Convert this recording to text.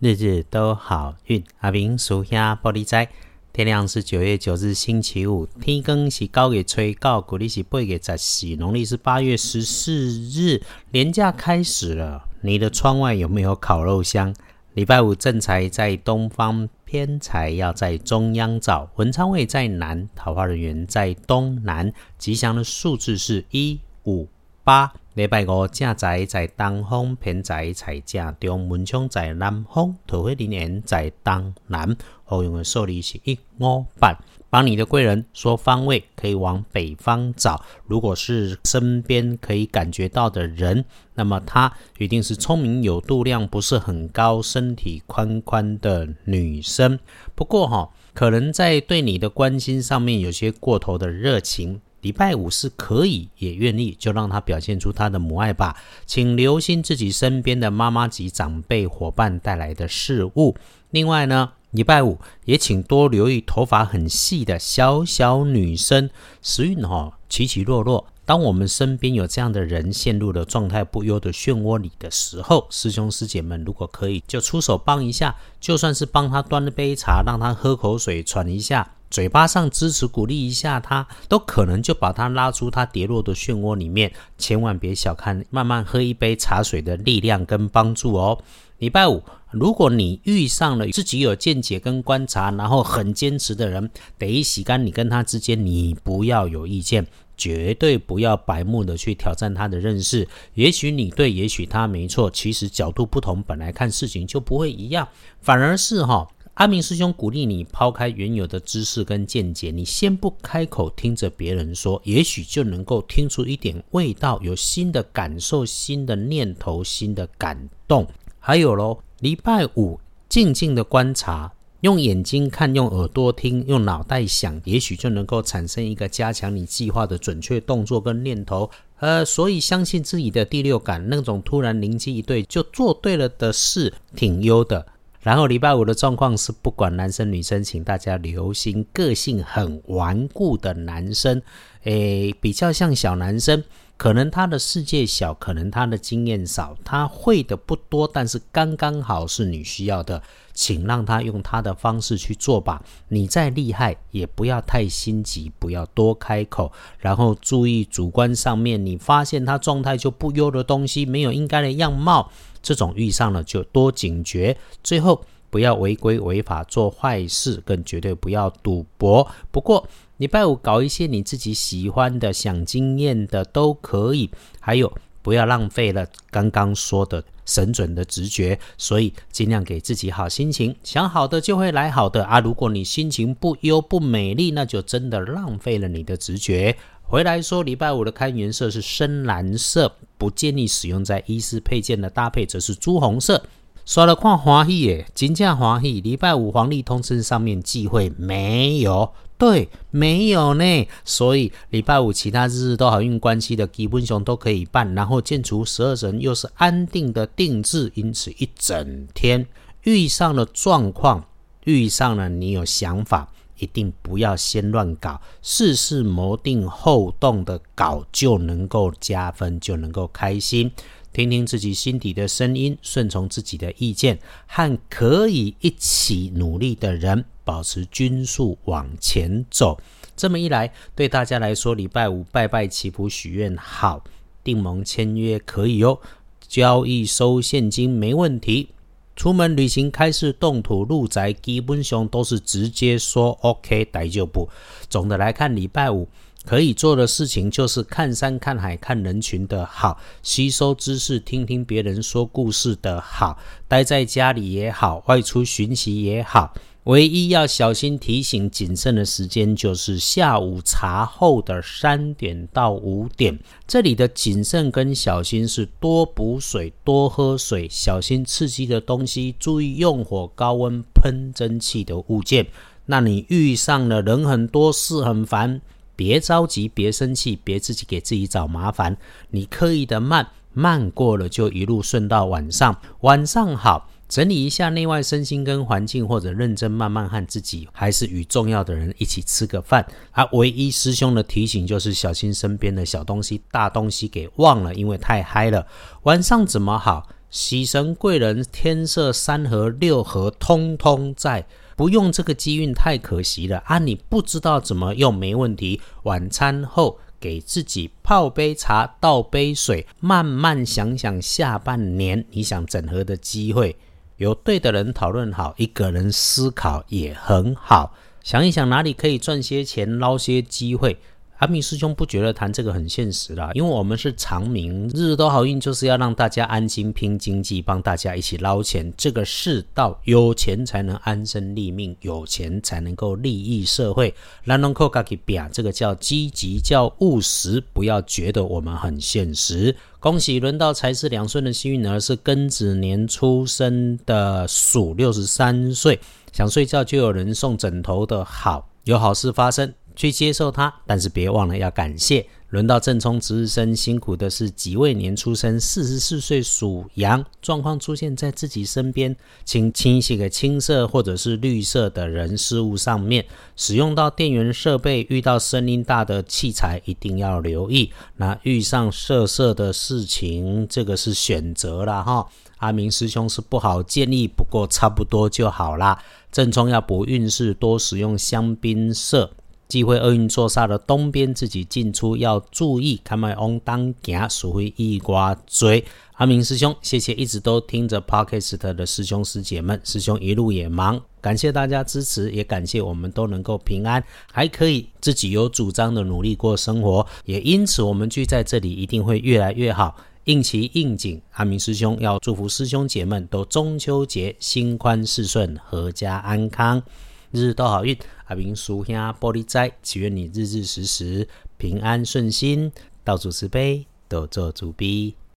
日日都好运。阿明属下玻璃仔，天亮是九月九日星期五，天更是高月吹告，古历是八月十四，农历是八月十四日，年假开始了。你的窗外有没有烤肉香？礼拜五正财在东方，偏财要在中央找。文昌位在南，桃花人员在东南。吉祥的数字是一五八。礼拜五正在在东方，偏财在正中，门窗在南方，桃花人缘在东南。好用的数字是一五八。帮你的贵人说方位，可以往北方找。如果是身边可以感觉到的人，那么她一定是聪明有度量，不是很高，身体宽宽的女生。不过哈，可能在对你的关心上面有些过头的热情。礼拜五是可以也愿意，就让他表现出他的母爱吧。请留心自己身边的妈妈及长辈伙伴带来的事物。另外呢，礼拜五也请多留意头发很细的小小女生，时运哈起起落落。当我们身边有这样的人陷入了状态不优的漩涡里的时候，师兄师姐们如果可以就出手帮一下，就算是帮他端了杯茶，让他喝口水喘一下。嘴巴上支持鼓励一下他，都可能就把他拉出他跌落的漩涡里面。千万别小看慢慢喝一杯茶水的力量跟帮助哦。礼拜五，如果你遇上了自己有见解跟观察，然后很坚持的人，得一洗干你跟他之间，你不要有意见，绝对不要白目的去挑战他的认识。也许你对，也许他没错，其实角度不同，本来看事情就不会一样，反而是哈。阿明师兄鼓励你抛开原有的知识跟见解，你先不开口，听着别人说，也许就能够听出一点味道，有新的感受、新的念头、新的感动。还有喽，礼拜五静静的观察，用眼睛看，用耳朵听，用脑袋想，也许就能够产生一个加强你计划的准确动作跟念头。呃，所以相信自己的第六感，那种突然灵机一对就做对了的事，挺优的。然后礼拜五的状况是，不管男生女生，请大家留心个性很顽固的男生，诶，比较像小男生，可能他的世界小，可能他的经验少，他会的不多，但是刚刚好是你需要的，请让他用他的方式去做吧。你再厉害，也不要太心急，不要多开口，然后注意主观上面，你发现他状态就不优的东西，没有应该的样貌。这种遇上了就多警觉，最后不要违规违法做坏事，更绝对不要赌博。不过礼拜五搞一些你自己喜欢的、想经验的都可以。还有不要浪费了刚刚说的神准的直觉，所以尽量给自己好心情，想好的就会来好的啊。如果你心情不优不美丽，那就真的浪费了你的直觉。回来说，礼拜五的开颜色是深蓝色，不建议使用在衣饰配件的搭配，则是朱红色。刷了看华喜耶，金价华喜。礼拜五黄历通知上面忌讳没有，对，没有呢。所以礼拜五其他日日都好运关系的基本熊都可以办。然后建除十二神又是安定的定制，因此一整天遇上了状况，遇上了你有。想法。一定不要先乱搞，事事谋定后动的搞就能够加分，就能够开心。听听自己心底的声音，顺从自己的意见，和可以一起努力的人保持均速往前走。这么一来，对大家来说，礼拜五拜拜祈福许愿好，订盟签约可以哦，交易收现金没问题。出门旅行、开市动土、入宅，基本上都是直接说 OK，待就不。总的来看，礼拜五可以做的事情就是看山、看海、看人群的好，吸收知识、听听别人说故事的好，待在家里也好，外出巡习也好。唯一要小心提醒谨慎的时间，就是下午茶后的三点到五点。这里的谨慎跟小心是多补水、多喝水，小心刺激的东西，注意用火、高温喷蒸汽的物件。那你遇上了人很多、事很烦，别着急，别生气，别自己给自己找麻烦。你刻意的慢慢过了，就一路顺到晚上。晚上好。整理一下内外身心跟环境，或者认真慢慢和自己，还是与重要的人一起吃个饭。而唯一师兄的提醒就是小心身边的小东西、大东西给忘了，因为太嗨了。晚上怎么好？喜神贵人天色三合六合通通在，不用这个机运太可惜了啊！你不知道怎么用没问题，晚餐后给自己泡杯茶，倒杯水，慢慢想想下半年你想整合的机会，有对的人讨论好，一个人思考也很好，想一想哪里可以赚些钱，捞些机会。阿明师兄不觉得谈这个很现实啦，因为我们是长明，日日都好运，就是要让大家安心拼经济，帮大家一起捞钱。这个世道，有钱才能安身立命，有钱才能够利益社会。兰龙扣卡给比这个叫积极，叫务实，不要觉得我们很现实。恭喜轮到财势两顺的幸运儿是庚子年出生的鼠，六十三岁，想睡觉就有人送枕头的好，有好事发生。去接受它，但是别忘了要感谢。轮到正冲值日生，辛苦的是己未年出生，四十四岁属羊，状况出现在自己身边，请清洗个青色或者是绿色的人事物上面。使用到电源设备，遇到声音大的器材，一定要留意。那遇上色色的事情，这个是选择了哈。阿明师兄是不好建议，不过差不多就好啦。正冲要补运势，多使用香槟色。忌讳厄运坐煞的东边，自己进出要注意。看麦翁当行，属会一瓜追。阿明师兄，谢谢一直都听着 Podcast 的师兄师姐们，师兄一路也忙，感谢大家支持，也感谢我们都能够平安，还可以自己有主张的努力过生活，也因此我们聚在这里一定会越来越好，应期应景。阿明师兄要祝福师兄姐们都中秋节心宽事顺，阖家安康。日日都好运，阿明叔兄玻璃斋，祈愿你日日时时平安顺心，到处慈悲，多做主逼。